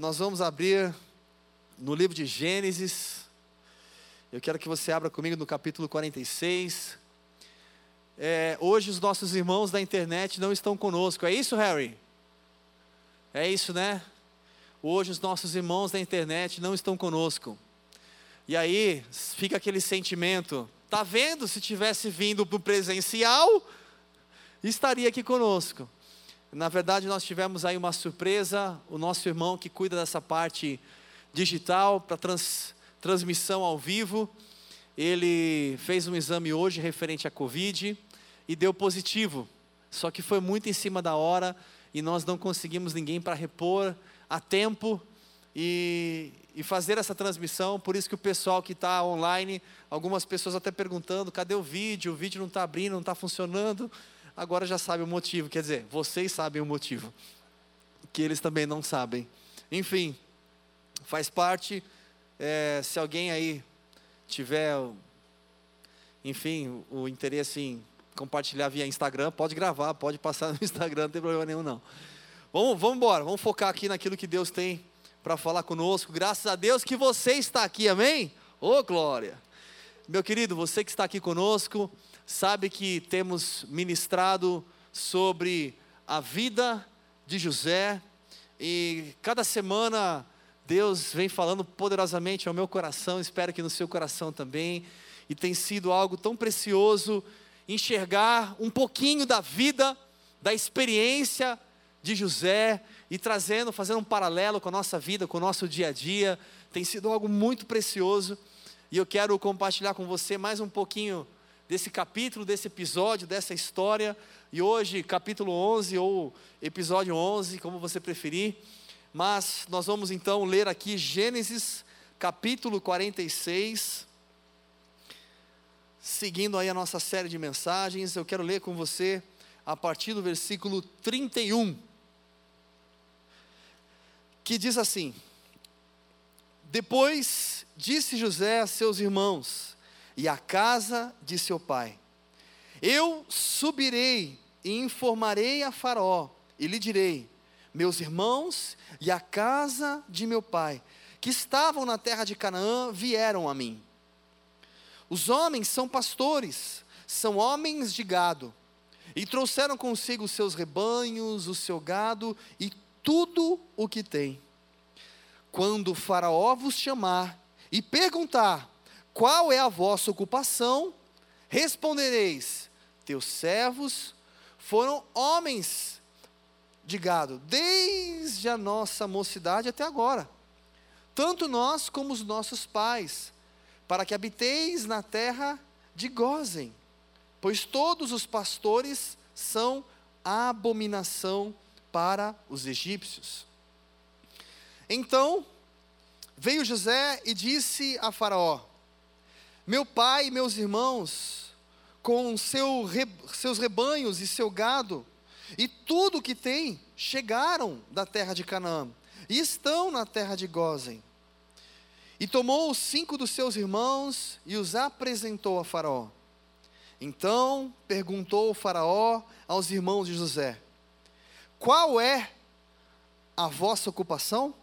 Nós vamos abrir no livro de Gênesis. Eu quero que você abra comigo no capítulo 46. É, hoje os nossos irmãos da internet não estão conosco. É isso, Harry? É isso, né? Hoje os nossos irmãos da internet não estão conosco. E aí fica aquele sentimento, tá vendo? Se tivesse vindo para o presencial, estaria aqui conosco. Na verdade, nós tivemos aí uma surpresa, o nosso irmão que cuida dessa parte digital para trans, transmissão ao vivo, ele fez um exame hoje referente à Covid e deu positivo. Só que foi muito em cima da hora e nós não conseguimos ninguém para repor a tempo e, e fazer essa transmissão. Por isso que o pessoal que está online, algumas pessoas até perguntando: cadê o vídeo? O vídeo não está abrindo, não está funcionando agora já sabe o motivo, quer dizer, vocês sabem o motivo, que eles também não sabem. Enfim, faz parte. É, se alguém aí tiver, enfim, o interesse em compartilhar via Instagram, pode gravar, pode passar no Instagram, não tem problema nenhum não. Vamos, vamos embora, vamos focar aqui naquilo que Deus tem para falar conosco. Graças a Deus que você está aqui, amém? Ô oh, glória! Meu querido, você que está aqui conosco, sabe que temos ministrado sobre a vida de José e cada semana Deus vem falando poderosamente ao meu coração, espero que no seu coração também, e tem sido algo tão precioso enxergar um pouquinho da vida, da experiência de José e trazendo, fazendo um paralelo com a nossa vida, com o nosso dia a dia, tem sido algo muito precioso e eu quero compartilhar com você mais um pouquinho desse capítulo, desse episódio, dessa história. E hoje, capítulo 11 ou episódio 11, como você preferir. Mas nós vamos então ler aqui Gênesis, capítulo 46. Seguindo aí a nossa série de mensagens, eu quero ler com você a partir do versículo 31. Que diz assim: Depois disse José a seus irmãos: e a casa de seu pai. Eu subirei e informarei a Faraó, e lhe direi: Meus irmãos e a casa de meu pai, que estavam na terra de Canaã, vieram a mim. Os homens são pastores, são homens de gado, e trouxeram consigo os seus rebanhos, o seu gado e tudo o que tem. Quando Faraó vos chamar e perguntar: qual é a vossa ocupação? Respondereis: Teus servos foram homens de gado, desde a nossa mocidade até agora, tanto nós como os nossos pais, para que habiteis na terra de Gozem, pois todos os pastores são abominação para os egípcios. Então veio José e disse a Faraó: meu pai e meus irmãos, com seu, seus rebanhos e seu gado, e tudo o que tem, chegaram da terra de Canaã, e estão na terra de Gozen. E tomou cinco dos seus irmãos e os apresentou a Faraó. Então perguntou o Faraó aos irmãos de José: Qual é a vossa ocupação?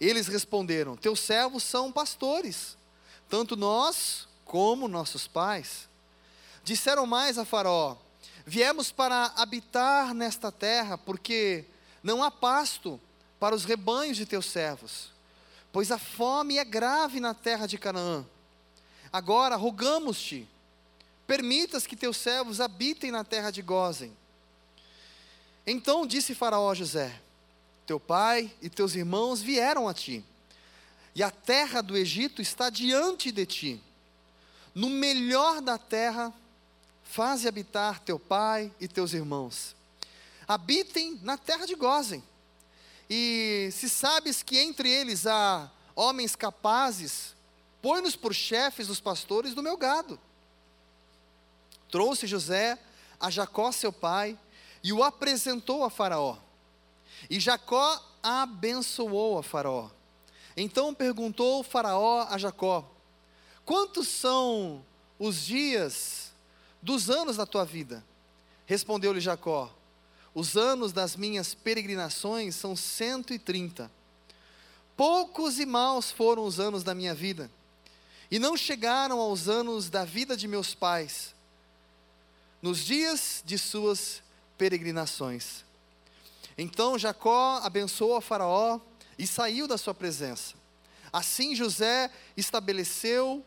Eles responderam: Teus servos são pastores tanto nós como nossos pais. Disseram mais a Faraó: Viemos para habitar nesta terra, porque não há pasto para os rebanhos de teus servos, pois a fome é grave na terra de Canaã. Agora rogamos-te, permitas que teus servos habitem na terra de Gozem. Então disse Faraó a José: Teu pai e teus irmãos vieram a ti e a terra do Egito está diante de ti. No melhor da terra, faze habitar teu pai e teus irmãos. Habitem na terra de Gozem. E se sabes que entre eles há homens capazes, põe-nos por chefes dos pastores do meu gado. Trouxe José a Jacó, seu pai, e o apresentou a Faraó. E Jacó abençoou a Faraó. Então perguntou Faraó a Jacó: Quantos são os dias dos anos da tua vida? Respondeu-lhe Jacó: Os anos das minhas peregrinações são cento e trinta. Poucos e maus foram os anos da minha vida, e não chegaram aos anos da vida de meus pais, nos dias de suas peregrinações. Então Jacó abençoou a Faraó e saiu da sua presença. Assim José estabeleceu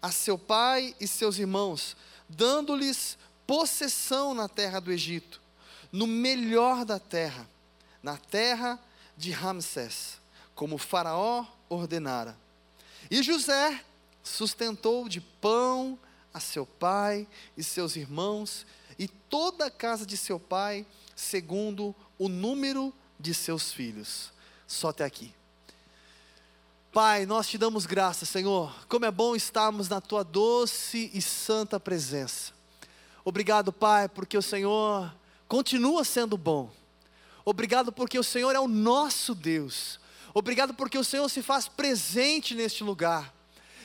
a seu pai e seus irmãos, dando-lhes possessão na terra do Egito, no melhor da terra, na terra de Ramsés, como Faraó ordenara. E José sustentou de pão a seu pai e seus irmãos e toda a casa de seu pai, segundo o número de seus filhos. Só até aqui. Pai, nós te damos graça, Senhor. Como é bom estarmos na tua doce e santa presença. Obrigado, Pai, porque o Senhor continua sendo bom. Obrigado porque o Senhor é o nosso Deus. Obrigado porque o Senhor se faz presente neste lugar.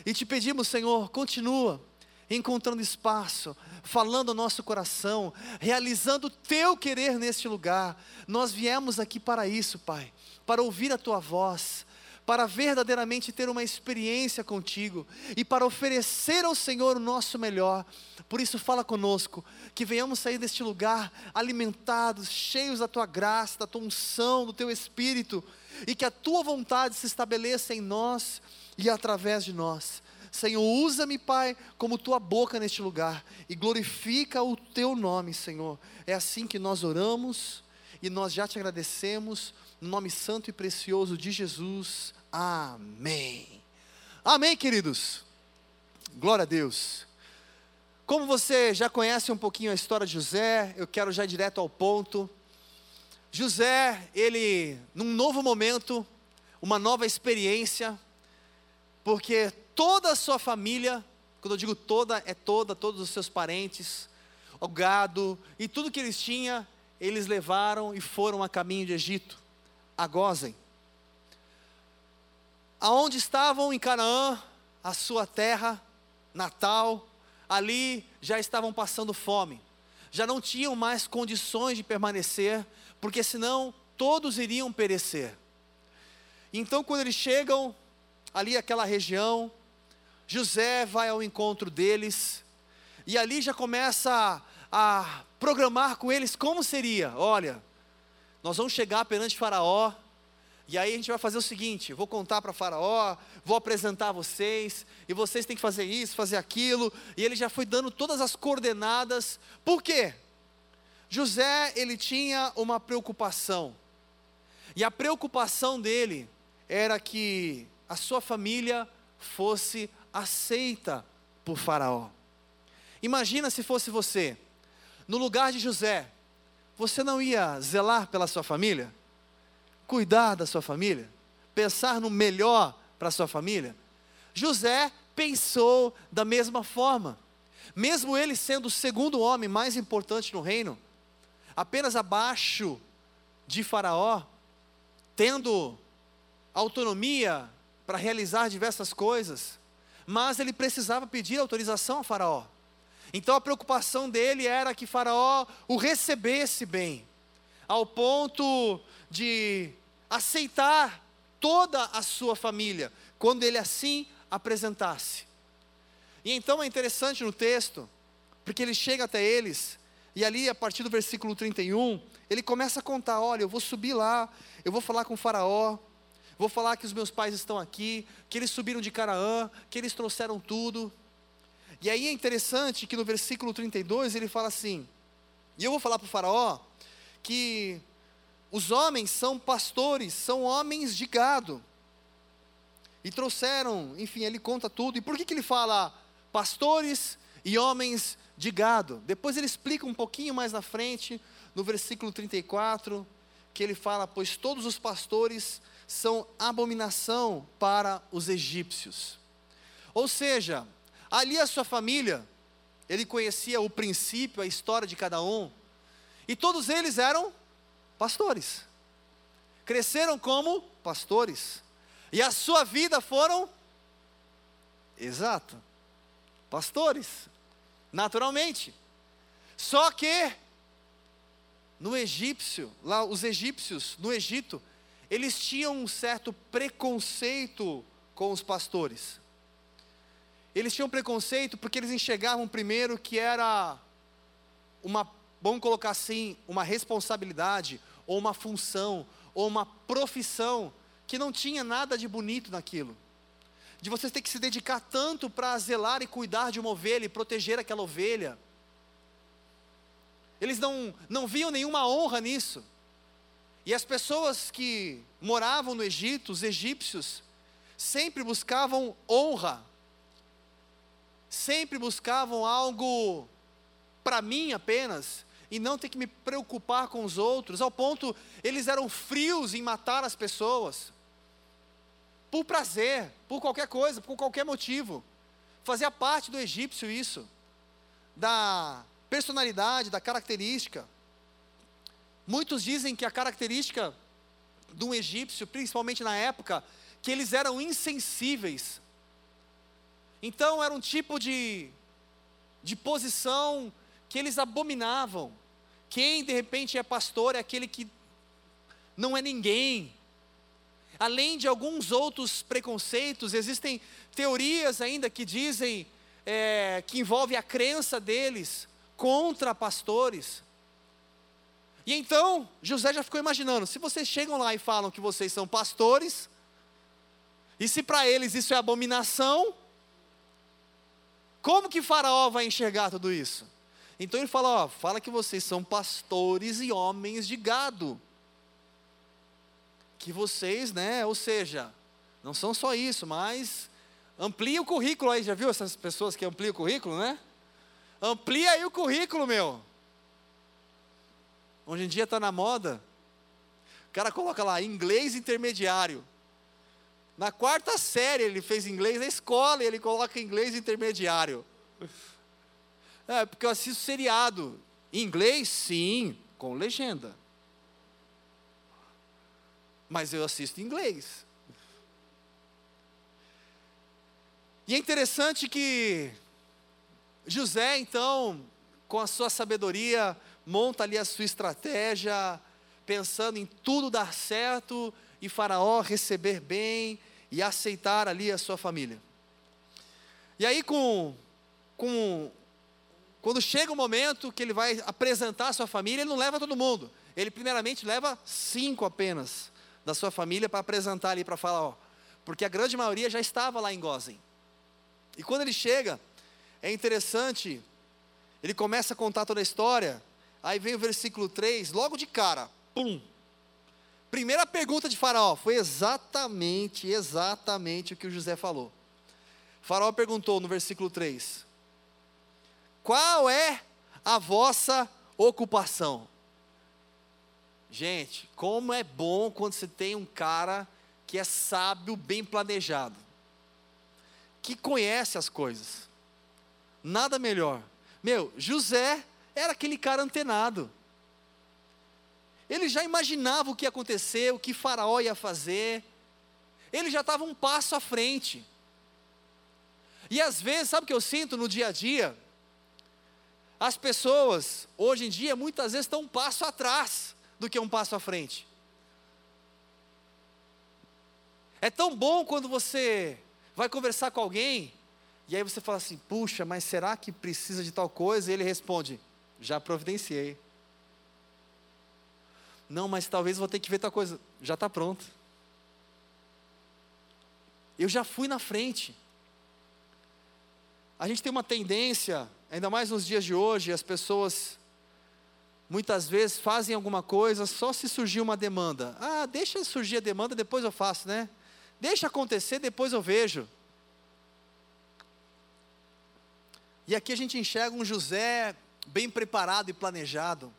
E te pedimos, Senhor, continua encontrando espaço, falando ao nosso coração, realizando o teu querer neste lugar. Nós viemos aqui para isso, Pai, para ouvir a tua voz, para verdadeiramente ter uma experiência contigo e para oferecer ao Senhor o nosso melhor. Por isso, fala conosco, que venhamos sair deste lugar alimentados, cheios da tua graça, da tua unção, do teu espírito, e que a tua vontade se estabeleça em nós e através de nós. Senhor, usa-me, Pai, como tua boca neste lugar e glorifica o teu nome, Senhor. É assim que nós oramos e nós já te agradecemos, no nome santo e precioso de Jesus. Amém. Amém, queridos. Glória a Deus. Como você já conhece um pouquinho a história de José, eu quero já ir direto ao ponto. José, ele, num novo momento, uma nova experiência, porque toda a sua família, quando eu digo toda, é toda, todos os seus parentes, o gado e tudo que eles tinham, eles levaram e foram a caminho de Egito, a Gozem. Aonde estavam em Canaã, a sua terra natal, ali já estavam passando fome, já não tinham mais condições de permanecer, porque senão todos iriam perecer. Então, quando eles chegam ali àquela região, José vai ao encontro deles, e ali já começa a, a programar com eles como seria: olha, nós vamos chegar perante Faraó, e aí a gente vai fazer o seguinte: vou contar para Faraó, vou apresentar vocês, e vocês têm que fazer isso, fazer aquilo, e ele já foi dando todas as coordenadas, por quê? José, ele tinha uma preocupação, e a preocupação dele era que a sua família fosse aceita por Faraó. Imagina se fosse você, no lugar de José, você não ia zelar pela sua família? Cuidar da sua família? Pensar no melhor para a sua família? José pensou da mesma forma. Mesmo ele sendo o segundo homem mais importante no reino, apenas abaixo de Faraó, tendo autonomia para realizar diversas coisas, mas ele precisava pedir autorização a Faraó. Então a preocupação dele era que Faraó o recebesse bem, ao ponto de aceitar toda a sua família, quando ele assim apresentasse. E então é interessante no texto, porque ele chega até eles, e ali a partir do versículo 31, ele começa a contar: olha, eu vou subir lá, eu vou falar com Faraó, Vou falar que os meus pais estão aqui, que eles subiram de Canaã, que eles trouxeram tudo. E aí é interessante que no versículo 32 ele fala assim: E eu vou falar para o Faraó que os homens são pastores, são homens de gado. E trouxeram, enfim, ele conta tudo. E por que, que ele fala pastores e homens de gado? Depois ele explica um pouquinho mais na frente, no versículo 34, que ele fala: Pois todos os pastores são abominação para os egípcios. Ou seja, ali a sua família, ele conhecia o princípio, a história de cada um, e todos eles eram pastores. Cresceram como pastores. E a sua vida foram exato, pastores, naturalmente. Só que no egípcio, lá os egípcios no Egito, eles tinham um certo preconceito com os pastores. Eles tinham preconceito porque eles enxergavam primeiro que era uma, vamos colocar assim, uma responsabilidade, ou uma função, ou uma profissão, que não tinha nada de bonito naquilo. De você ter que se dedicar tanto para zelar e cuidar de uma ovelha e proteger aquela ovelha. Eles não, não viam nenhuma honra nisso. E as pessoas que moravam no Egito, os egípcios, sempre buscavam honra, sempre buscavam algo para mim apenas, e não ter que me preocupar com os outros, ao ponto eles eram frios em matar as pessoas, por prazer, por qualquer coisa, por qualquer motivo. Fazia parte do egípcio isso, da personalidade, da característica. Muitos dizem que a característica de um egípcio, principalmente na época, que eles eram insensíveis. Então era um tipo de, de posição que eles abominavam. Quem de repente é pastor é aquele que não é ninguém. Além de alguns outros preconceitos, existem teorias ainda que dizem é, que envolve a crença deles contra pastores. E então, José já ficou imaginando: se vocês chegam lá e falam que vocês são pastores, e se para eles isso é abominação, como que Faraó vai enxergar tudo isso? Então ele fala: ó, fala que vocês são pastores e homens de gado. Que vocês, né, ou seja, não são só isso, mas amplia o currículo aí, já viu essas pessoas que ampliam o currículo, né? Amplia aí o currículo, meu. Hoje em dia está na moda. O cara coloca lá, inglês intermediário. Na quarta série ele fez inglês na escola e ele coloca inglês intermediário. É, porque eu assisto seriado. Em inglês, sim, com legenda. Mas eu assisto em inglês. E é interessante que José, então, com a sua sabedoria, monta ali a sua estratégia, pensando em tudo dar certo e Faraó receber bem e aceitar ali a sua família. E aí, com, com quando chega o momento que ele vai apresentar a sua família, ele não leva todo mundo. Ele primeiramente leva cinco apenas da sua família para apresentar ali para falar, ó, porque a grande maioria já estava lá em Gozen. E quando ele chega, é interessante, ele começa a contar toda a história, aí vem o versículo 3, logo de cara, pum. Primeira pergunta de Faraó foi exatamente, exatamente o que o José falou. Faraó perguntou no versículo 3: qual é a vossa ocupação? Gente, como é bom quando você tem um cara que é sábio, bem planejado, que conhece as coisas. Nada melhor. Meu, José era aquele cara antenado. Ele já imaginava o que ia acontecer, o que Faraó ia fazer. Ele já estava um passo à frente. E às vezes, sabe o que eu sinto no dia a dia? As pessoas, hoje em dia, muitas vezes estão um passo atrás do que um passo à frente. É tão bom quando você vai conversar com alguém e aí você fala assim: puxa, mas será que precisa de tal coisa? E ele responde: já providenciei. Não, mas talvez vou ter que ver tal coisa. Já está pronto. Eu já fui na frente. A gente tem uma tendência Ainda mais nos dias de hoje, as pessoas muitas vezes fazem alguma coisa só se surgir uma demanda. Ah, deixa surgir a demanda, depois eu faço, né? Deixa acontecer, depois eu vejo. E aqui a gente enxerga um José bem preparado e planejado.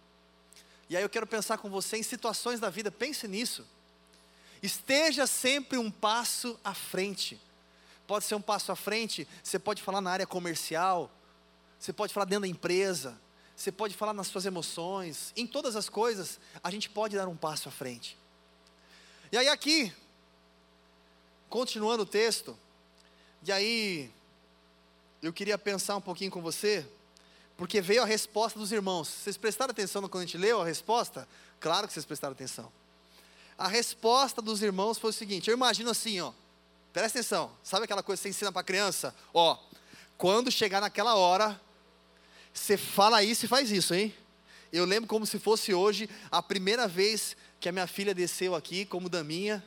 E aí eu quero pensar com você em situações da vida, pense nisso. Esteja sempre um passo à frente. Pode ser um passo à frente, você pode falar na área comercial, você pode falar dentro da empresa, você pode falar nas suas emoções, em todas as coisas, a gente pode dar um passo à frente. E aí aqui, continuando o texto, e aí eu queria pensar um pouquinho com você, porque veio a resposta dos irmãos. Vocês prestaram atenção quando a gente leu a resposta? Claro que vocês prestaram atenção. A resposta dos irmãos foi o seguinte: eu imagino assim, ó. Presta atenção. Sabe aquela coisa que você ensina para criança? Ó, quando chegar naquela hora, você fala isso e faz isso, hein? Eu lembro como se fosse hoje a primeira vez que a minha filha desceu aqui como daminha.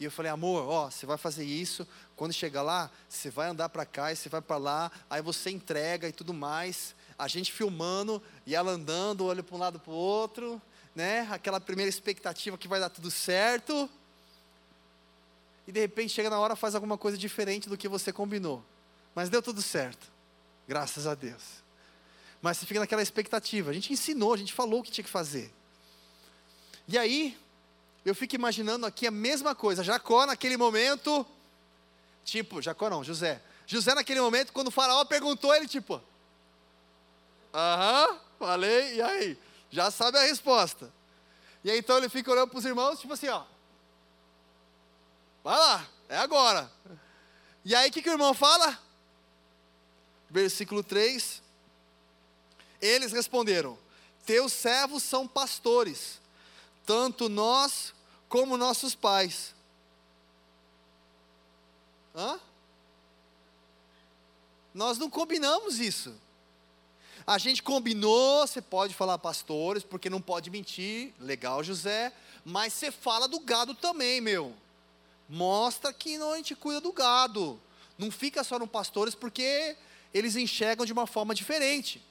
E eu falei, amor, ó, você vai fazer isso. Quando chegar lá, você vai andar para cá e você vai para lá. Aí você entrega e tudo mais. A gente filmando e ela andando, olha para um lado para o outro, né? Aquela primeira expectativa que vai dar tudo certo. E de repente chega na hora faz alguma coisa diferente do que você combinou. Mas deu tudo certo. Graças a Deus. Mas você fica naquela expectativa. A gente ensinou, a gente falou o que tinha que fazer. E aí, eu fico imaginando aqui a mesma coisa. Jacó, naquele momento, tipo, Jacó não, José. José, naquele momento, quando o faraó perguntou, ele tipo, aham, falei, e aí? Já sabe a resposta. E aí então ele fica olhando para os irmãos, tipo assim, ó. Vai lá, é agora. E aí o que, que o irmão fala? Versículo 3. Eles responderam: Teus servos são pastores, tanto nós como nossos pais. Hã? Nós não combinamos isso. A gente combinou, você pode falar pastores, porque não pode mentir, legal, José, mas você fala do gado também, meu. Mostra que não a gente cuida do gado. Não fica só no pastores, porque eles enxergam de uma forma diferente.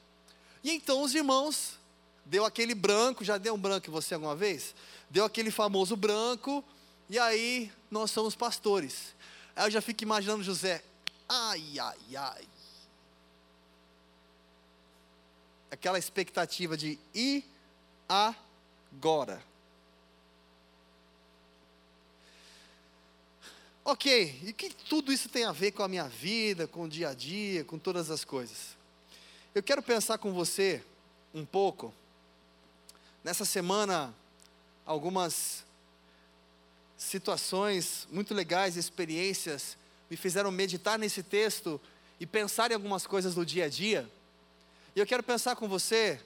E então os irmãos deu aquele branco, já deu um branco em você alguma vez? Deu aquele famoso branco, e aí nós somos pastores. Aí eu já fico imaginando José, ai, ai, ai. Aquela expectativa de ir agora. Ok, e que tudo isso tem a ver com a minha vida, com o dia a dia, com todas as coisas? Eu quero pensar com você um pouco. Nessa semana, algumas situações muito legais, experiências, me fizeram meditar nesse texto e pensar em algumas coisas do dia a dia. E eu quero pensar com você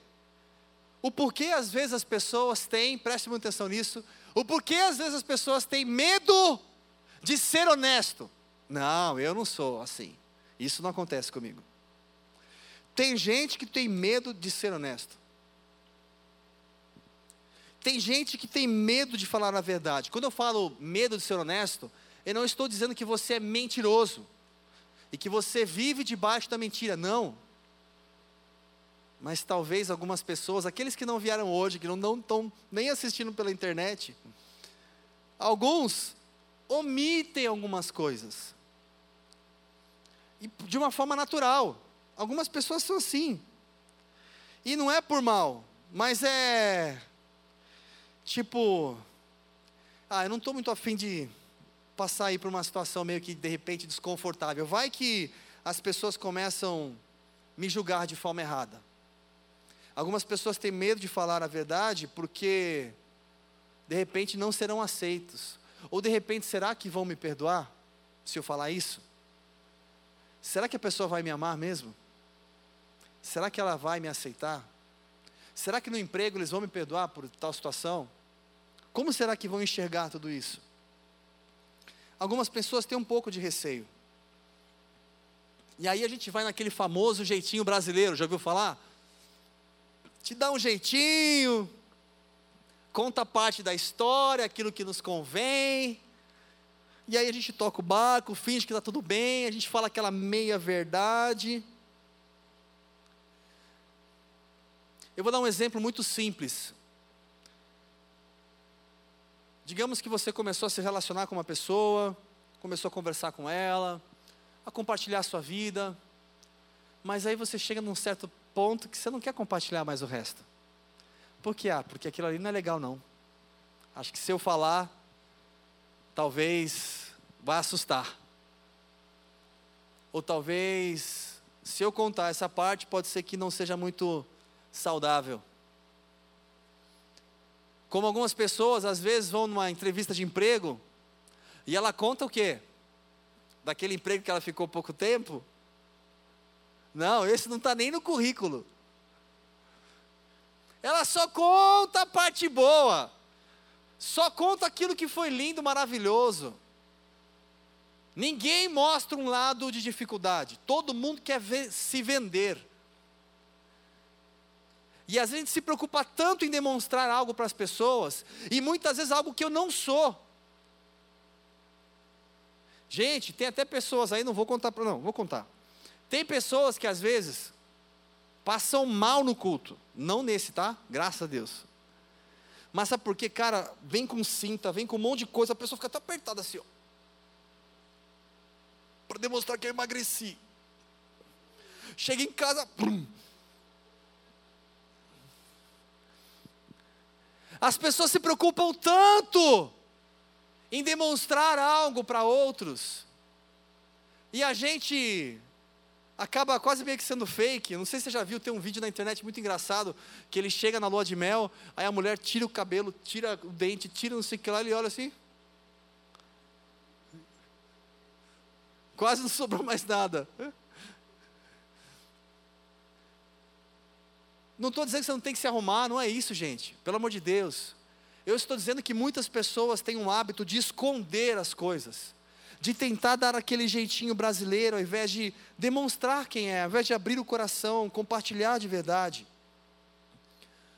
o porquê às vezes as pessoas têm, preste muita atenção nisso, o porquê às vezes as pessoas têm medo de ser honesto. Não, eu não sou assim. Isso não acontece comigo. Tem gente que tem medo de ser honesto. Tem gente que tem medo de falar a verdade. Quando eu falo medo de ser honesto, eu não estou dizendo que você é mentiroso e que você vive debaixo da mentira. Não. Mas talvez algumas pessoas, aqueles que não vieram hoje, que não estão nem assistindo pela internet, alguns omitem algumas coisas. E de uma forma natural. Algumas pessoas são assim. E não é por mal, mas é tipo, ah, eu não estou muito afim de passar aí por uma situação meio que de repente desconfortável. Vai que as pessoas começam me julgar de forma errada. Algumas pessoas têm medo de falar a verdade porque de repente não serão aceitos. Ou de repente, será que vão me perdoar se eu falar isso? Será que a pessoa vai me amar mesmo? Será que ela vai me aceitar? Será que no emprego eles vão me perdoar por tal situação? Como será que vão enxergar tudo isso? Algumas pessoas têm um pouco de receio. E aí a gente vai naquele famoso jeitinho brasileiro, já ouviu falar? Te dá um jeitinho, conta parte da história, aquilo que nos convém. E aí a gente toca o barco, finge que está tudo bem, a gente fala aquela meia verdade. Eu vou dar um exemplo muito simples. Digamos que você começou a se relacionar com uma pessoa, começou a conversar com ela, a compartilhar a sua vida, mas aí você chega num certo ponto que você não quer compartilhar mais o resto. Por que? Ah, porque aquilo ali não é legal não. Acho que se eu falar, talvez vai assustar. Ou talvez, se eu contar essa parte, pode ser que não seja muito saudável. Como algumas pessoas às vezes vão numa entrevista de emprego e ela conta o quê? Daquele emprego que ela ficou pouco tempo? Não, esse não está nem no currículo. Ela só conta a parte boa. só conta aquilo que foi lindo, maravilhoso. Ninguém mostra um lado de dificuldade. Todo mundo quer ver, se vender. E às vezes a gente se preocupa tanto em demonstrar algo para as pessoas, e muitas vezes algo que eu não sou. Gente, tem até pessoas aí, não vou contar para não, vou contar. Tem pessoas que às vezes passam mal no culto, não nesse, tá? Graças a Deus. Mas sabe por quê? Cara, vem com cinta, vem com um monte de coisa, a pessoa fica até apertada assim, ó. Para demonstrar que eu emagreci. Chega em casa, pum. As pessoas se preocupam tanto em demonstrar algo para outros. E a gente acaba quase meio que sendo fake. Não sei se você já viu, tem um vídeo na internet muito engraçado, que ele chega na lua de mel, aí a mulher tira o cabelo, tira o dente, tira não sei o que lá, ele olha assim. Quase não sobrou mais nada. Não estou dizendo que você não tem que se arrumar, não é isso, gente. Pelo amor de Deus. Eu estou dizendo que muitas pessoas têm um hábito de esconder as coisas, de tentar dar aquele jeitinho brasileiro, ao invés de demonstrar quem é, ao invés de abrir o coração, compartilhar de verdade.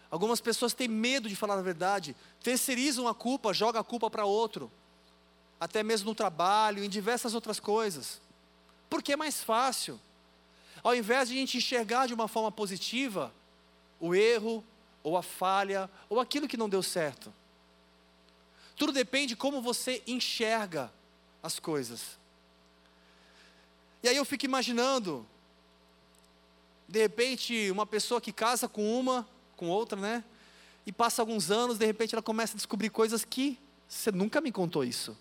Algumas pessoas têm medo de falar a verdade, terceirizam a culpa, jogam a culpa para outro, até mesmo no trabalho, em diversas outras coisas, porque é mais fácil. Ao invés de a gente enxergar de uma forma positiva o erro, ou a falha, ou aquilo que não deu certo. Tudo depende de como você enxerga as coisas. E aí eu fico imaginando, de repente, uma pessoa que casa com uma, com outra, né? E passa alguns anos, de repente ela começa a descobrir coisas que você nunca me contou isso.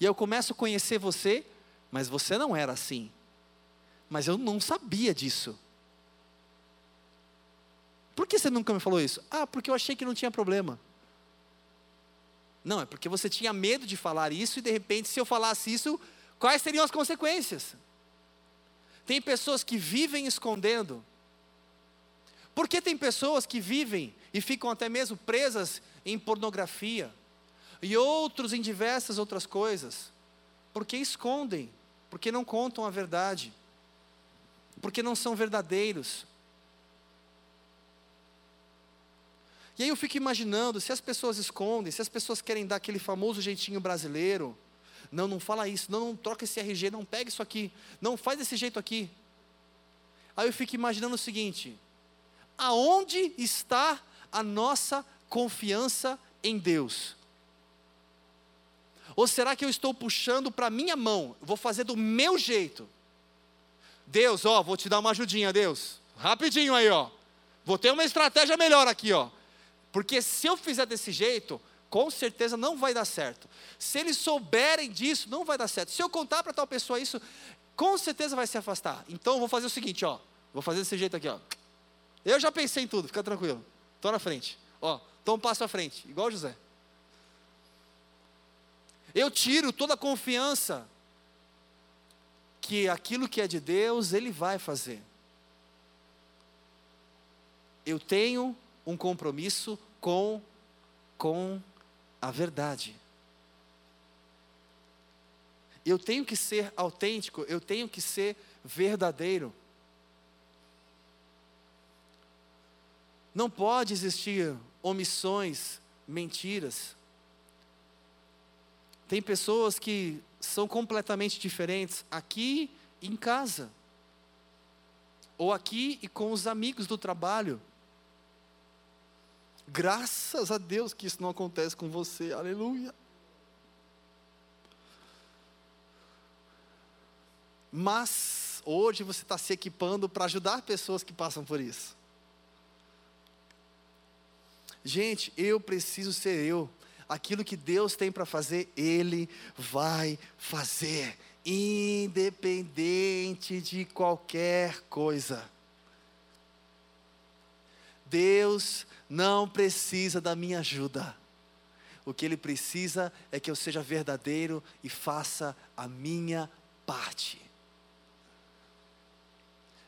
E eu começo a conhecer você, mas você não era assim. Mas eu não sabia disso. Por que você nunca me falou isso? Ah, porque eu achei que não tinha problema. Não, é porque você tinha medo de falar isso e de repente, se eu falasse isso, quais seriam as consequências? Tem pessoas que vivem escondendo. Por que tem pessoas que vivem e ficam até mesmo presas em pornografia e outros em diversas outras coisas? Porque escondem, porque não contam a verdade, porque não são verdadeiros, E aí eu fico imaginando, se as pessoas escondem, se as pessoas querem dar aquele famoso jeitinho brasileiro, não, não fala isso, não, não troca esse RG, não pega isso aqui, não faz desse jeito aqui. Aí eu fico imaginando o seguinte: aonde está a nossa confiança em Deus? Ou será que eu estou puxando para minha mão, vou fazer do meu jeito? Deus, ó, vou te dar uma ajudinha, Deus. Rapidinho aí, ó. Vou ter uma estratégia melhor aqui, ó. Porque se eu fizer desse jeito, com certeza não vai dar certo. Se eles souberem disso, não vai dar certo. Se eu contar para tal pessoa isso, com certeza vai se afastar. Então eu vou fazer o seguinte, ó. Vou fazer desse jeito aqui, ó. Eu já pensei em tudo, fica tranquilo. Estou na frente. Ó, estou um passo à frente, igual José. Eu tiro toda a confiança que aquilo que é de Deus, Ele vai fazer. Eu tenho um compromisso com, com a verdade. Eu tenho que ser autêntico, eu tenho que ser verdadeiro. Não pode existir omissões, mentiras. Tem pessoas que são completamente diferentes aqui em casa, ou aqui e com os amigos do trabalho. Graças a Deus que isso não acontece com você, aleluia. Mas hoje você está se equipando para ajudar pessoas que passam por isso. Gente, eu preciso ser eu. Aquilo que Deus tem para fazer, Ele vai fazer, independente de qualquer coisa. Deus não precisa da minha ajuda. O que Ele precisa é que eu seja verdadeiro e faça a minha parte.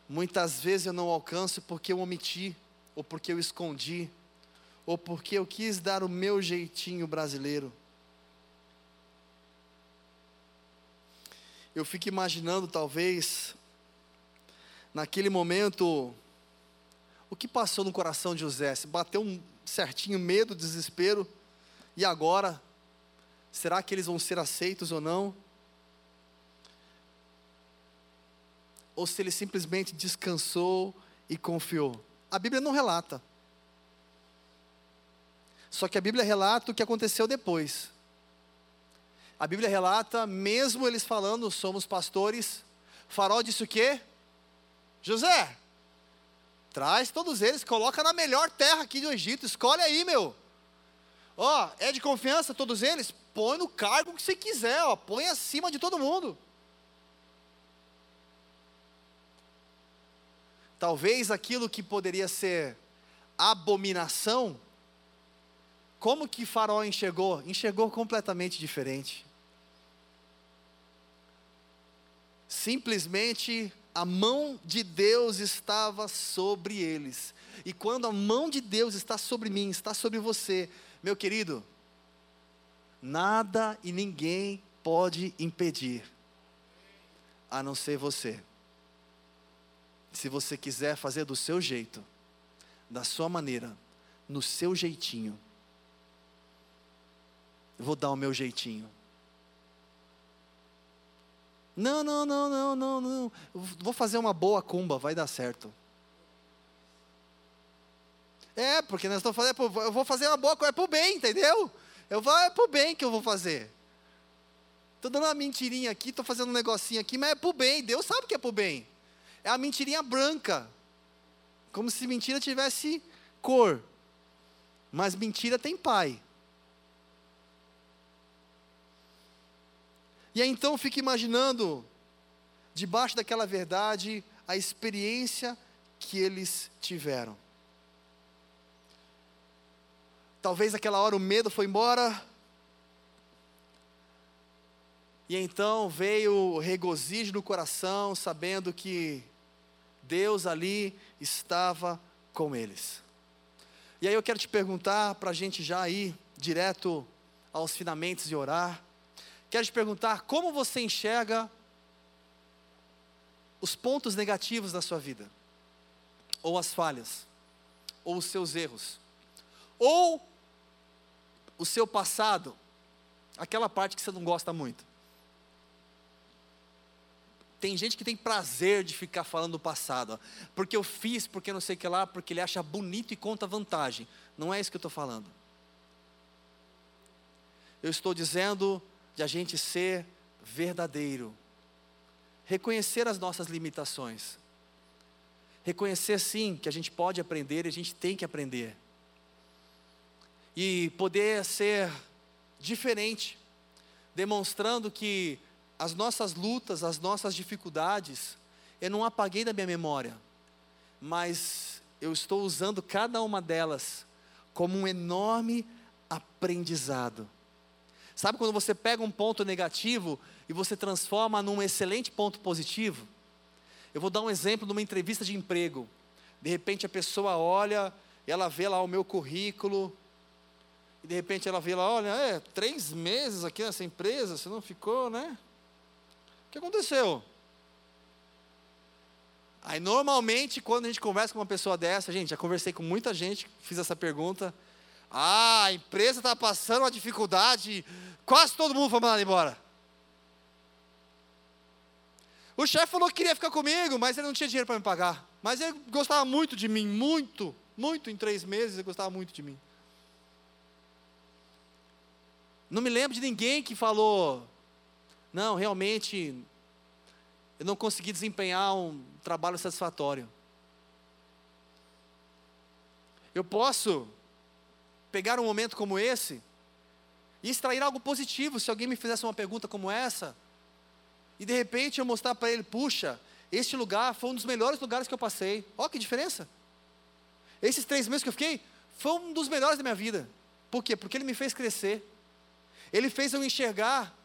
Muitas vezes eu não alcanço porque eu omiti, ou porque eu escondi, ou porque eu quis dar o meu jeitinho brasileiro. Eu fico imaginando, talvez, naquele momento, o que passou no coração de José? Se bateu um certinho medo, desespero, e agora? Será que eles vão ser aceitos ou não? Ou se ele simplesmente descansou e confiou? A Bíblia não relata. Só que a Bíblia relata o que aconteceu depois. A Bíblia relata, mesmo eles falando, somos pastores, Farol disse o quê? José, traz todos eles, coloca na melhor terra aqui do Egito, escolhe aí, meu. Ó, é de confiança todos eles? Põe no cargo que você quiser, ó, põe acima de todo mundo. Talvez aquilo que poderia ser abominação, como que Faraó enxergou? Enxergou completamente diferente. Simplesmente a mão de Deus estava sobre eles. E quando a mão de Deus está sobre mim, está sobre você, meu querido, nada e ninguém pode impedir, a não ser você. Se você quiser fazer do seu jeito, da sua maneira, no seu jeitinho, vou dar o meu jeitinho. Não, não, não, não, não, não. Vou fazer uma boa cumba, vai dar certo. É, porque nós estamos fazendo, é eu vou fazer uma boa coisa, é para o bem, entendeu? Eu vou, é para o bem que eu vou fazer. Estou dando uma mentirinha aqui, estou fazendo um negocinho aqui, mas é para o bem, Deus sabe que é para o bem. É a mentirinha branca. Como se mentira tivesse cor. Mas mentira tem pai. E aí então fica imaginando, debaixo daquela verdade, a experiência que eles tiveram. Talvez aquela hora o medo foi embora. E então veio o regozijo no coração, sabendo que Deus ali estava com eles. E aí eu quero te perguntar, para a gente já ir direto aos finamentos e orar. Quero te perguntar como você enxerga os pontos negativos da sua vida, ou as falhas, ou os seus erros, ou o seu passado, aquela parte que você não gosta muito. Tem gente que tem prazer de ficar falando do passado, ó, porque eu fiz, porque não sei o que lá, porque ele acha bonito e conta vantagem. Não é isso que eu estou falando. Eu estou dizendo de a gente ser verdadeiro, reconhecer as nossas limitações, reconhecer sim que a gente pode aprender e a gente tem que aprender, e poder ser diferente, demonstrando que as nossas lutas, as nossas dificuldades, eu não apaguei da minha memória, mas eu estou usando cada uma delas como um enorme aprendizado Sabe quando você pega um ponto negativo e você transforma num excelente ponto positivo? Eu vou dar um exemplo de uma entrevista de emprego. De repente a pessoa olha, ela vê lá o meu currículo, e de repente ela vê lá, olha, é, três meses aqui nessa empresa, você não ficou, né? O que aconteceu? Aí normalmente quando a gente conversa com uma pessoa dessa, gente, já conversei com muita gente, fiz essa pergunta, ah, a empresa está passando uma dificuldade, quase todo mundo foi mandado embora. O chefe falou que queria ficar comigo, mas ele não tinha dinheiro para me pagar. Mas ele gostava muito de mim, muito, muito em três meses, ele gostava muito de mim. Não me lembro de ninguém que falou, não, realmente, eu não consegui desempenhar um trabalho satisfatório. Eu posso pegar um momento como esse e extrair algo positivo. Se alguém me fizesse uma pergunta como essa, e de repente eu mostrar para ele: puxa, este lugar foi um dos melhores lugares que eu passei. Olha que diferença. Esses três meses que eu fiquei, foi um dos melhores da minha vida. Por quê? Porque ele me fez crescer. Ele fez eu enxergar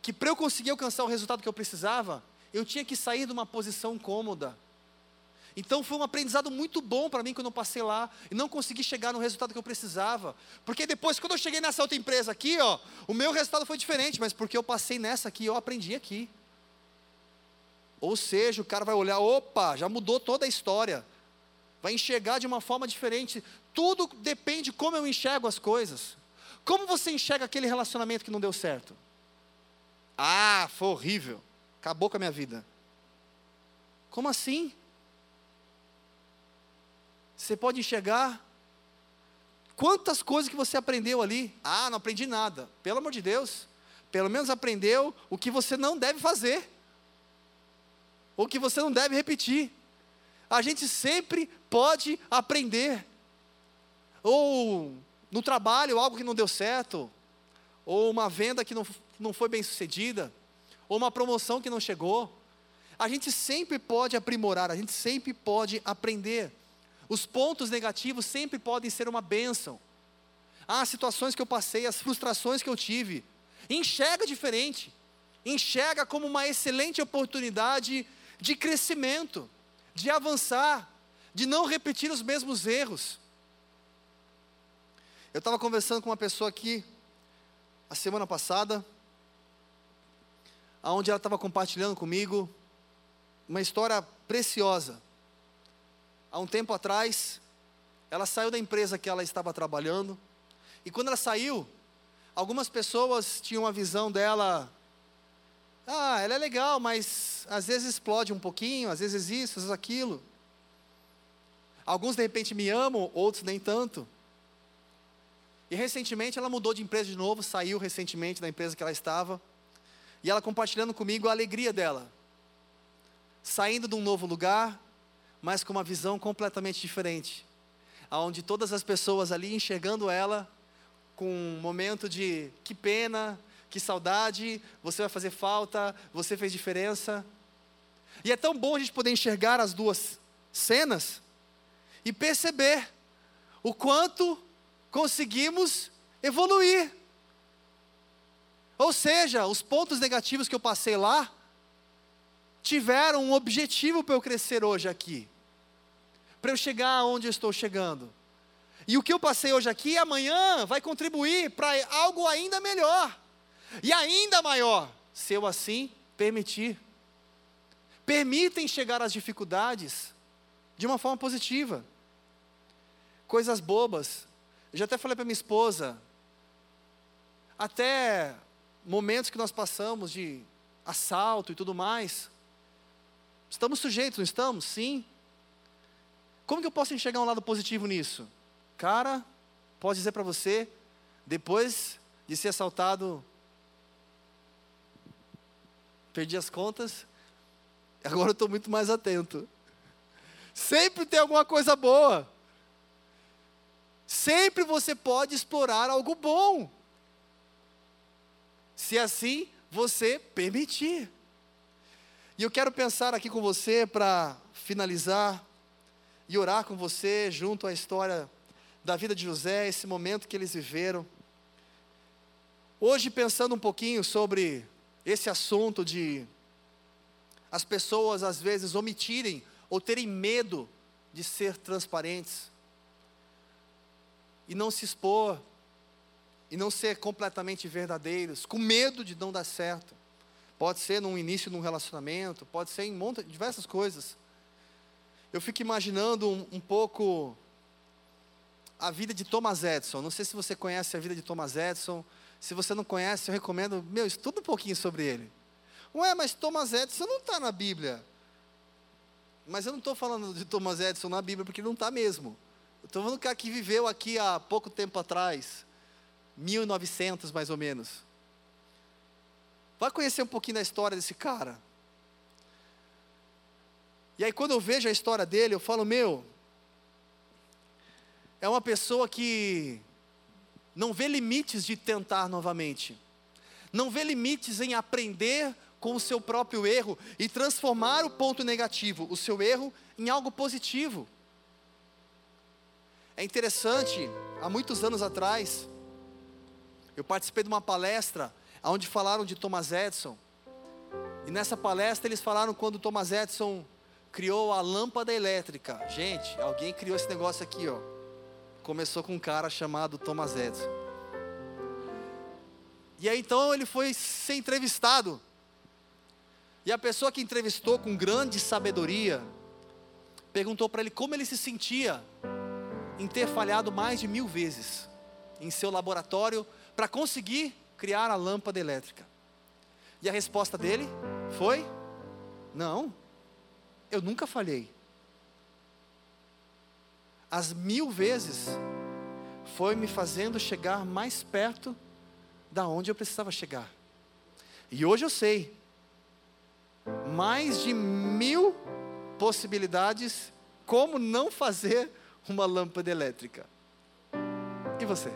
que para eu conseguir alcançar o resultado que eu precisava, eu tinha que sair de uma posição cômoda. Então foi um aprendizado muito bom para mim quando eu passei lá e não consegui chegar no resultado que eu precisava. Porque depois, quando eu cheguei nessa outra empresa aqui, ó, o meu resultado foi diferente, mas porque eu passei nessa aqui, eu aprendi aqui. Ou seja, o cara vai olhar, opa, já mudou toda a história. Vai enxergar de uma forma diferente. Tudo depende de como eu enxergo as coisas. Como você enxerga aquele relacionamento que não deu certo? Ah, foi horrível. Acabou com a minha vida. Como assim? Você pode enxergar quantas coisas que você aprendeu ali. Ah, não aprendi nada. Pelo amor de Deus. Pelo menos aprendeu o que você não deve fazer. Ou que você não deve repetir. A gente sempre pode aprender. Ou no trabalho, algo que não deu certo. Ou uma venda que não, não foi bem sucedida. Ou uma promoção que não chegou. A gente sempre pode aprimorar, a gente sempre pode aprender. Os pontos negativos sempre podem ser uma bênção. As situações que eu passei, as frustrações que eu tive. Enxerga diferente. Enxerga como uma excelente oportunidade de crescimento, de avançar, de não repetir os mesmos erros. Eu estava conversando com uma pessoa aqui, a semana passada, onde ela estava compartilhando comigo uma história preciosa há um tempo atrás, ela saiu da empresa que ela estava trabalhando, e quando ela saiu, algumas pessoas tinham a visão dela, ah, ela é legal, mas às vezes explode um pouquinho, às vezes isso, às vezes aquilo. Alguns de repente me amam, outros nem tanto. E recentemente ela mudou de empresa de novo, saiu recentemente da empresa que ela estava. E ela compartilhando comigo a alegria dela. Saindo de um novo lugar, mas com uma visão completamente diferente. Onde todas as pessoas ali enxergando ela com um momento de que pena, que saudade, você vai fazer falta, você fez diferença. E é tão bom a gente poder enxergar as duas cenas e perceber o quanto conseguimos evoluir. Ou seja, os pontos negativos que eu passei lá tiveram um objetivo para eu crescer hoje aqui para eu chegar onde eu estou chegando. E o que eu passei hoje aqui, amanhã vai contribuir para algo ainda melhor e ainda maior, se eu assim permitir. Permitem chegar às dificuldades de uma forma positiva. Coisas bobas. Eu já até falei para minha esposa, até momentos que nós passamos de assalto e tudo mais. Estamos sujeitos, não estamos? Sim. Como que eu posso enxergar um lado positivo nisso? Cara, posso dizer para você, depois de ser assaltado, perdi as contas, agora eu estou muito mais atento. Sempre tem alguma coisa boa. Sempre você pode explorar algo bom. Se assim você permitir. E eu quero pensar aqui com você para finalizar e orar com você junto à história da vida de José, esse momento que eles viveram. Hoje, pensando um pouquinho sobre esse assunto de as pessoas às vezes omitirem ou terem medo de ser transparentes e não se expor e não ser completamente verdadeiros, com medo de não dar certo. Pode ser no início de um relacionamento, pode ser em monte, diversas coisas eu fico imaginando um, um, pouco a vida de Thomas Edison. Não sei se você conhece a vida de Thomas Edison. Se você não conhece, eu recomendo, meu, estuda um pouquinho sobre ele. Ué, mas Thomas Edison não está na Bíblia. Mas eu não estou falando de Thomas Edison na Bíblia, porque não está mesmo. Estou falando do cara que viveu aqui há pouco tempo atrás, 1900 mais ou menos. Vai conhecer um pouquinho da história desse cara. E aí, quando eu vejo a história dele, eu falo: meu, é uma pessoa que não vê limites de tentar novamente, não vê limites em aprender com o seu próprio erro e transformar o ponto negativo, o seu erro, em algo positivo. É interessante, há muitos anos atrás, eu participei de uma palestra onde falaram de Thomas Edison. E nessa palestra eles falaram quando Thomas Edison criou a lâmpada elétrica. Gente, alguém criou esse negócio aqui, ó. Começou com um cara chamado Thomas Edison. E aí então ele foi ser entrevistado. E a pessoa que entrevistou com grande sabedoria perguntou para ele como ele se sentia em ter falhado mais de mil vezes em seu laboratório para conseguir criar a lâmpada elétrica. E a resposta dele foi: Não, eu nunca falhei. As mil vezes foi me fazendo chegar mais perto da onde eu precisava chegar. E hoje eu sei, mais de mil possibilidades como não fazer uma lâmpada elétrica. E você?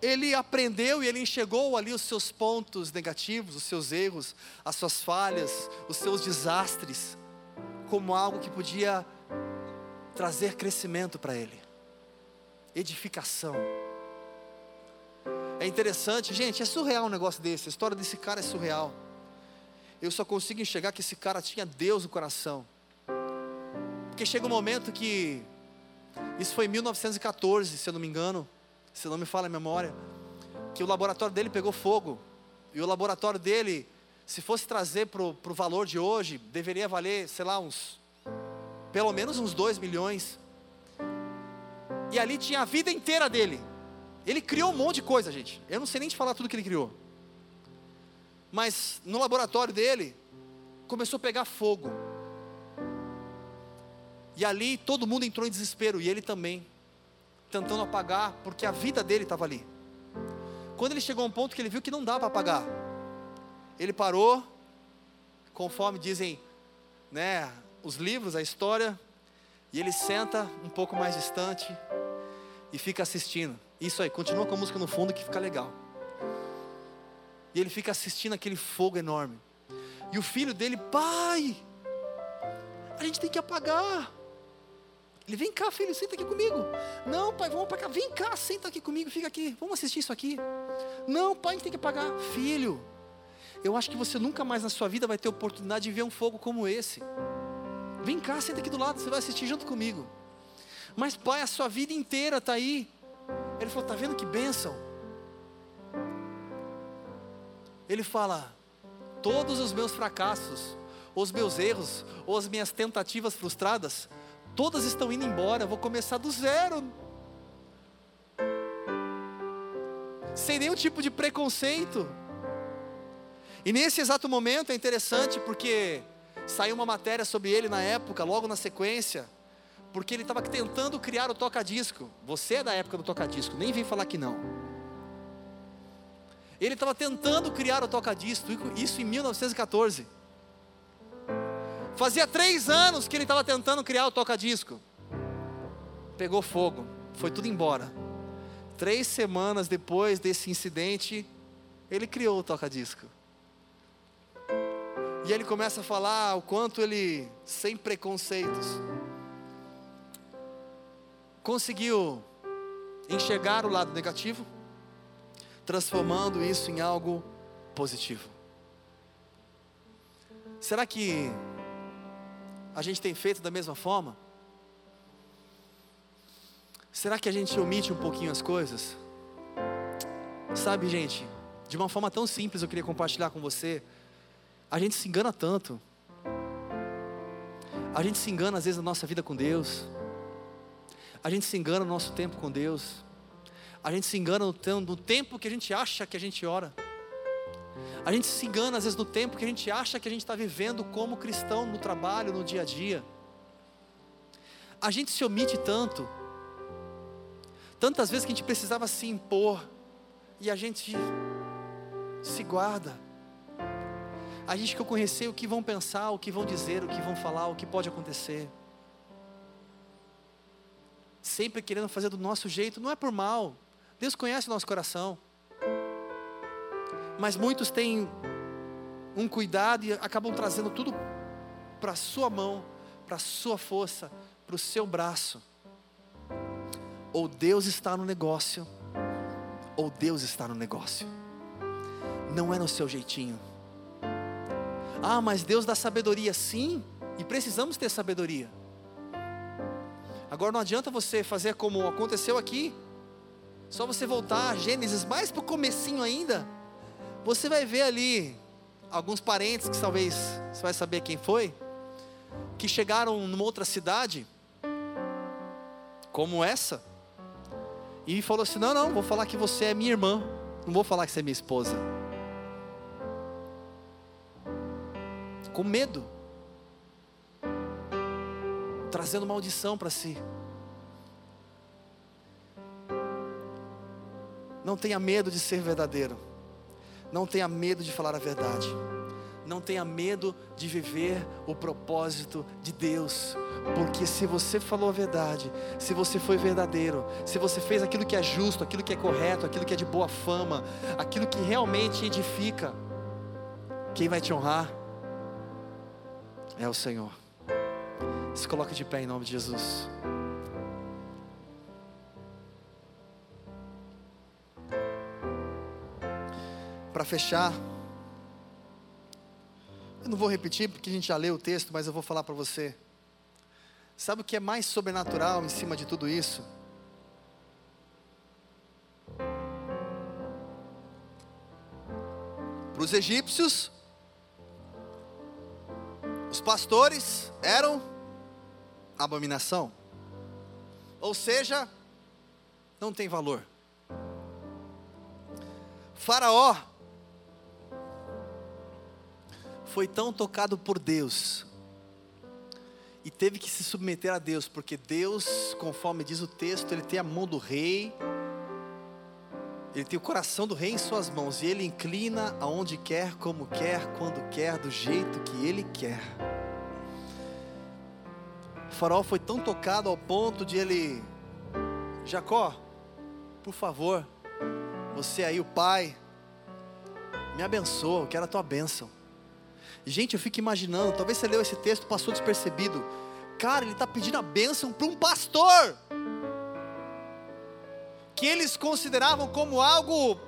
Ele aprendeu e ele enxergou ali os seus pontos negativos, os seus erros, as suas falhas, os seus desastres, como algo que podia trazer crescimento para ele, edificação. É interessante, gente, é surreal um negócio desse, a história desse cara é surreal. Eu só consigo enxergar que esse cara tinha Deus no coração. Porque chega um momento que, isso foi em 1914, se eu não me engano, se não me fala a memória, que o laboratório dele pegou fogo. E o laboratório dele, se fosse trazer para o valor de hoje, deveria valer, sei lá, uns. Pelo menos uns 2 milhões. E ali tinha a vida inteira dele. Ele criou um monte de coisa, gente. Eu não sei nem te falar tudo que ele criou. Mas no laboratório dele, começou a pegar fogo. E ali todo mundo entrou em desespero, e ele também tentando apagar, porque a vida dele estava ali. Quando ele chegou a um ponto que ele viu que não dava para apagar, ele parou, conforme dizem né, os livros, a história, e ele senta um pouco mais distante e fica assistindo. Isso aí, continua com a música no fundo que fica legal. E ele fica assistindo aquele fogo enorme. E o filho dele, pai, a gente tem que apagar. Ele, vem cá, filho, senta aqui comigo. Não, pai, vamos para cá. Vem cá, senta aqui comigo, fica aqui. Vamos assistir isso aqui. Não, pai, a gente tem que apagar. Filho, eu acho que você nunca mais na sua vida vai ter oportunidade de ver um fogo como esse. Vem cá, senta aqui do lado, você vai assistir junto comigo. Mas, pai, a sua vida inteira está aí. Ele falou: está vendo que bênção? Ele fala: todos os meus fracassos, os meus erros, ou as minhas tentativas frustradas, todas estão indo embora, vou começar do zero. Sem nenhum tipo de preconceito. E nesse exato momento é interessante porque saiu uma matéria sobre ele na época, logo na sequência, porque ele estava tentando criar o toca-disco. Você é da época do toca-disco, nem vem falar que não. Ele estava tentando criar o toca-disco, isso em 1914. Fazia três anos que ele estava tentando criar o toca-disco. Pegou fogo, foi tudo embora. Três semanas depois desse incidente, ele criou o toca-disco. E ele começa a falar o quanto ele, sem preconceitos, conseguiu enxergar o lado negativo, transformando isso em algo positivo. Será que a gente tem feito da mesma forma? Será que a gente omite um pouquinho as coisas? Sabe, gente, de uma forma tão simples eu queria compartilhar com você. A gente se engana tanto. A gente se engana às vezes na nossa vida com Deus. A gente se engana no nosso tempo com Deus. A gente se engana no tempo que a gente acha que a gente ora. A gente se engana às vezes no tempo que a gente acha que a gente está vivendo como cristão no trabalho, no dia a dia. A gente se omite tanto, tantas vezes que a gente precisava se impor, e a gente se guarda. A gente quer conhecer o que vão pensar, o que vão dizer, o que vão falar, o que pode acontecer. Sempre querendo fazer do nosso jeito, não é por mal. Deus conhece o nosso coração. Mas muitos têm um cuidado e acabam trazendo tudo para a sua mão, para a sua força, para o seu braço. Ou Deus está no negócio, ou Deus está no negócio. Não é no seu jeitinho, Ah, mas Deus dá sabedoria, sim, e precisamos ter sabedoria. Agora não adianta você fazer como aconteceu aqui. Só você voltar a Gênesis mais para o comecinho ainda. Você vai ver ali alguns parentes que talvez você vai saber quem foi, que chegaram numa outra cidade, como essa, e falou assim: Não, não, vou falar que você é minha irmã, não vou falar que você é minha esposa. Com medo, trazendo maldição para si. Não tenha medo de ser verdadeiro. Não tenha medo de falar a verdade. Não tenha medo de viver o propósito de Deus, porque se você falou a verdade, se você foi verdadeiro, se você fez aquilo que é justo, aquilo que é correto, aquilo que é de boa fama, aquilo que realmente edifica, quem vai te honrar é o Senhor. Se coloque de pé em nome de Jesus. Fechar, eu não vou repetir porque a gente já leu o texto, mas eu vou falar para você. Sabe o que é mais sobrenatural em cima de tudo isso? Para os egípcios, os pastores eram abominação. Ou seja, não tem valor. Faraó foi tão tocado por Deus e teve que se submeter a Deus, porque Deus, conforme diz o texto, ele tem a mão do rei, ele tem o coração do rei em suas mãos e ele inclina aonde quer, como quer, quando quer, do jeito que ele quer. O faraó foi tão tocado ao ponto de ele, Jacó, por favor, você aí, o pai, me abençoa, eu quero a tua bênção. Gente, eu fico imaginando, talvez você leu esse texto, passou despercebido. Cara, ele está pedindo a bênção para um pastor. Que eles consideravam como algo.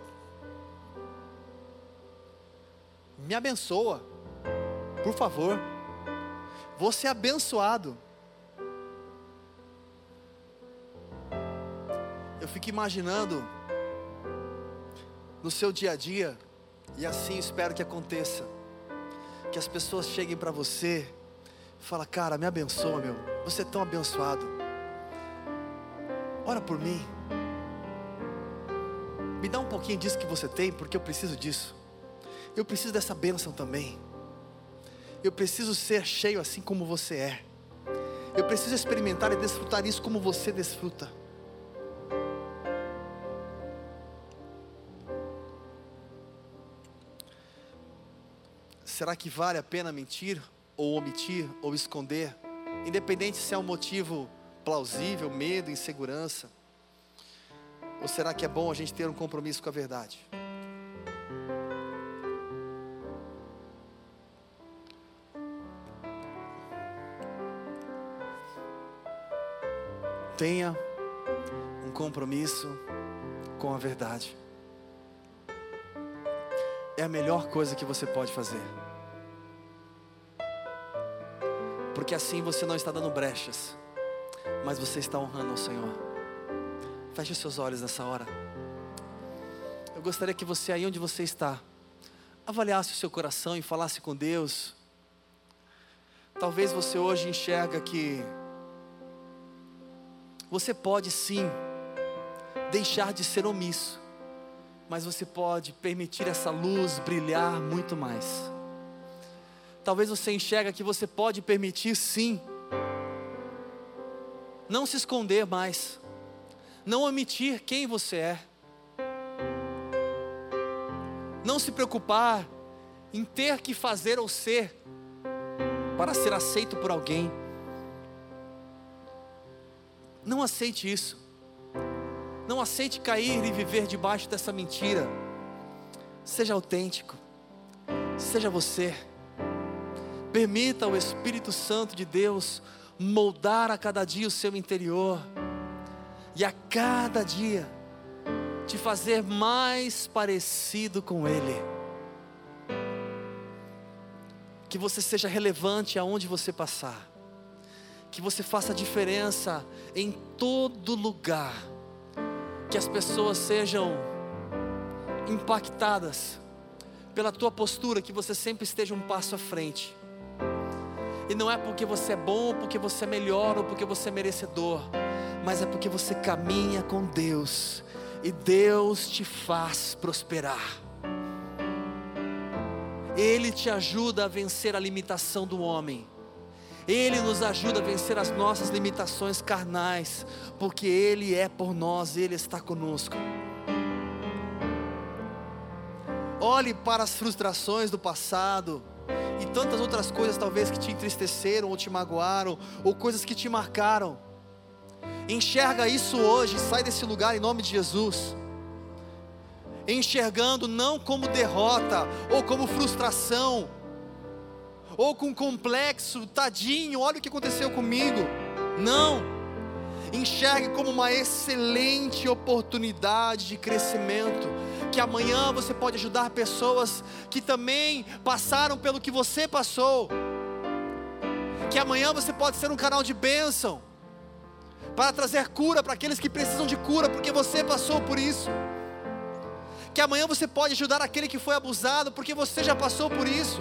Me abençoa, por favor. Vou ser abençoado. Eu fico imaginando no seu dia a dia, e assim espero que aconteça que as pessoas cheguem para você e falem, cara, me abençoa, meu. Você é tão abençoado. Ora por mim. Me dá um pouquinho disso que você tem, porque eu preciso disso. Eu preciso dessa bênção também. Eu preciso ser cheio assim como você é. Eu preciso experimentar e desfrutar isso como você desfruta. Será que vale a pena mentir, ou omitir, ou esconder? Independente se é um motivo plausível, medo, insegurança. Ou será que é bom a gente ter um compromisso com a verdade? Tenha um compromisso com a verdade. É a melhor coisa que você pode fazer. Porque assim você não está dando brechas, mas você está honrando ao Senhor. Feche seus olhos nessa hora. Eu gostaria que você, aí onde você está, avaliasse o seu coração e falasse com Deus. Talvez você hoje enxerga que você pode sim deixar de ser omisso, mas você pode permitir essa luz brilhar muito mais. Talvez você enxerga que você pode permitir sim. Não se esconder mais. Não omitir quem você é. Não se preocupar em ter que fazer ou ser para ser aceito por alguém. Não aceite isso. Não aceite cair e viver debaixo dessa mentira. Seja autêntico. Seja você. Permita o Espírito Santo de Deus moldar a cada dia o seu interior e a cada dia te fazer mais parecido com Ele. que você seja relevante aonde você passar, que você faça diferença em todo lugar, que as pessoas sejam impactadas pela tua postura, que você sempre esteja um passo à frente. E não é porque você é bom, porque você é melhor ou porque você é merecedor, mas é porque você caminha com Deus e Deus te faz prosperar. Ele te ajuda a vencer a limitação do homem. Ele nos ajuda a vencer as nossas limitações carnais, porque Ele é por nós, Ele está conosco. Olhe para as frustrações do passado e tantas outras coisas, talvez que te entristeceram ou te magoaram, ou coisas que te marcaram. Enxerga isso hoje, sai desse lugar em nome de Jesus enxergando não como derrota ou como frustração, ou com complexo, tadinho, olha o que aconteceu comigo. Não, enxergue como uma excelente oportunidade de crescimento. Que amanhã você pode ajudar pessoas que também passaram pelo que você passou. Que amanhã você pode ser um canal de bênção para trazer cura para aqueles que precisam de cura, porque você passou por isso que amanhã você pode ajudar aquele que foi abusado, porque você já passou por isso.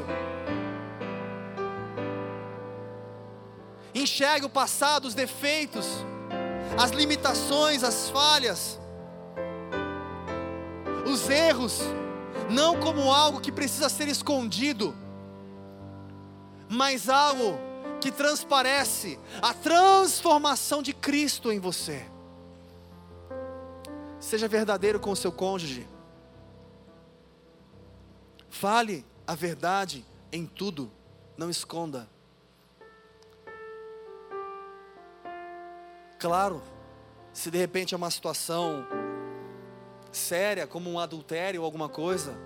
Enxergue o passado, os defeitos, as limitações, as falhas, os erros, não como algo que precisa ser escondido, mas algo que transparece a transformação de Cristo em você. Seja verdadeiro com o seu cônjuge. Fale a verdade em tudo, não esconda. Claro, se de repente é uma situação séria, como um adultério ou alguma coisa,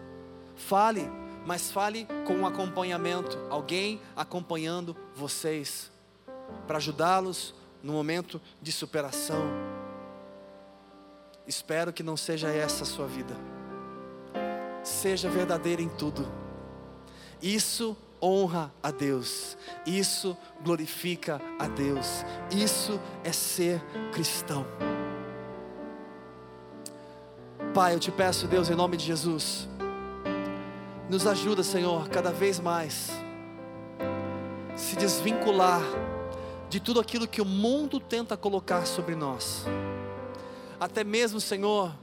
fale, mas fale com um acompanhamento, alguém acompanhando vocês, para ajudá-los no momento de superação. Espero que não seja essa a sua vida seja verdadeira em tudo. Isso honra a Deus, isso glorifica a Deus, isso é ser cristão. Pai, eu te peço, Deus, em nome de Jesus, nos ajuda, Senhor, cada vez mais, se desvincular de tudo aquilo que o mundo tenta colocar sobre nós, até mesmo, Senhor,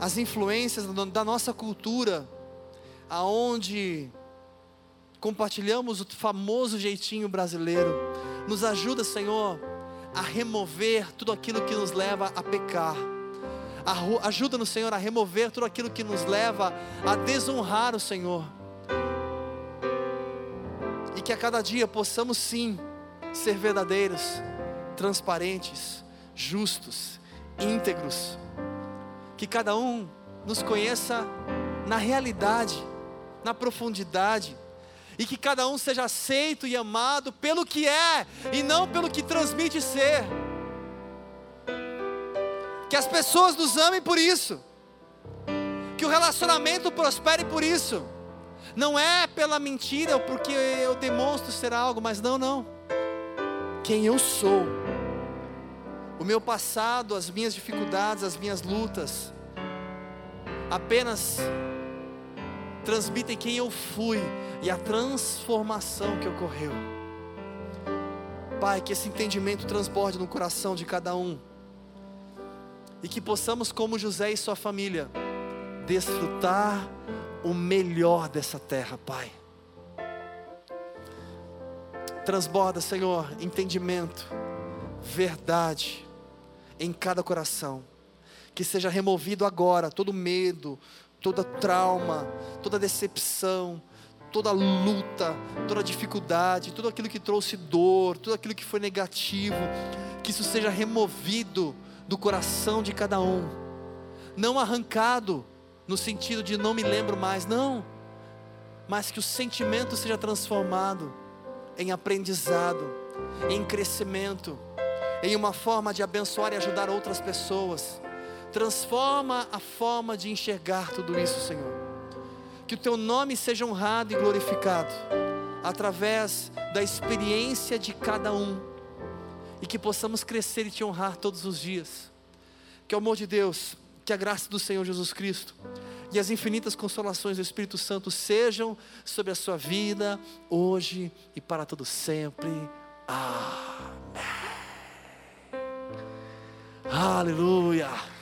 as influências da nossa cultura, aonde compartilhamos o famoso jeitinho brasileiro. Nos ajuda, Senhor, a remover tudo aquilo que nos leva a pecar. Ajuda-nos, Senhor, a remover tudo aquilo que nos leva a desonrar o Senhor. E que a cada dia possamos sim ser verdadeiros, transparentes, justos, íntegros que cada um nos conheça na realidade, na profundidade, e que cada um seja aceito e amado pelo que é e não pelo que transmite ser. Que as pessoas nos amem por isso, que o relacionamento prospere por isso. Não é pela mentira ou porque eu demonstro ser algo, mas não, não. Quem eu sou o meu passado, as minhas dificuldades, as minhas lutas, apenas transmitem quem eu fui e a transformação que ocorreu. Pai, que esse entendimento transborde no coração de cada um e que possamos, como José e sua família, desfrutar o melhor dessa terra, Pai. Transborda, Senhor, entendimento, verdade, em cada coração. Que seja removido agora todo medo, toda trauma, toda decepção, toda luta, toda dificuldade, tudo aquilo que trouxe dor, tudo aquilo que foi negativo, que isso seja removido do coração de cada um, não arrancado no sentido de não me lembro mais, não, mas que o sentimento seja transformado em aprendizado, em crescimento, em uma forma de abençoar e ajudar outras pessoas. Transforma a forma de enxergar tudo isso, Senhor. Que o teu nome seja honrado e glorificado através da experiência de cada um e que possamos crescer e te honrar todos os dias. Que o amor de Deus, que a graça do Senhor Jesus Cristo e as infinitas consolações do Espírito Santo sejam sobre a sua vida, hoje e para todo sempre. Amém. Aleluia.